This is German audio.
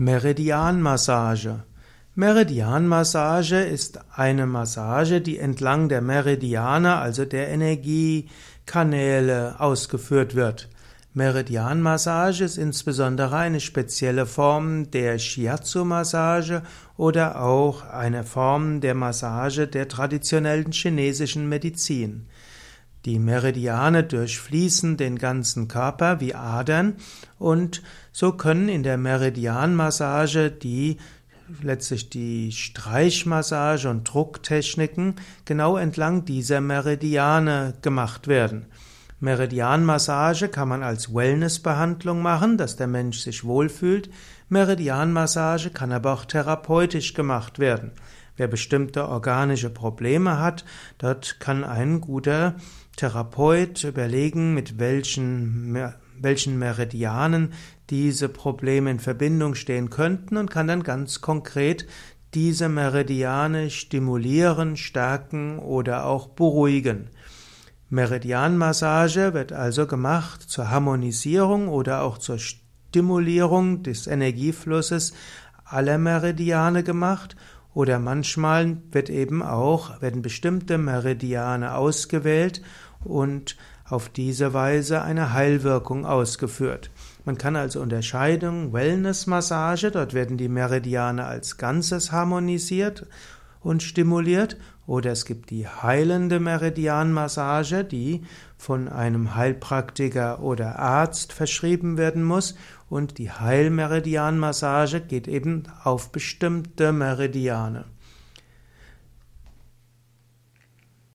Meridianmassage. Meridianmassage ist eine Massage, die entlang der Meridiane, also der Energiekanäle, ausgeführt wird. Meridianmassage ist insbesondere eine spezielle Form der Shiatsu-Massage oder auch eine Form der Massage der traditionellen chinesischen Medizin. Die Meridiane durchfließen den ganzen Körper wie Adern und so können in der Meridianmassage die letztlich die Streichmassage und Drucktechniken genau entlang dieser Meridiane gemacht werden. Meridianmassage kann man als Wellnessbehandlung machen, dass der Mensch sich wohlfühlt. Meridianmassage kann aber auch therapeutisch gemacht werden. Wer bestimmte organische Probleme hat, dort kann ein guter Therapeut überlegen, mit welchen, welchen Meridianen diese Probleme in Verbindung stehen könnten und kann dann ganz konkret diese Meridiane stimulieren, stärken oder auch beruhigen. Meridianmassage wird also gemacht zur Harmonisierung oder auch zur Stimulierung des Energieflusses aller Meridiane gemacht oder manchmal wird eben auch, werden bestimmte Meridiane ausgewählt und auf diese Weise eine Heilwirkung ausgeführt. Man kann also unterscheiden, Wellness-Massage, dort werden die Meridiane als Ganzes harmonisiert und stimuliert, oder es gibt die heilende Meridianmassage, die von einem Heilpraktiker oder Arzt verschrieben werden muss, und die Heilmeridianmassage geht eben auf bestimmte Meridiane.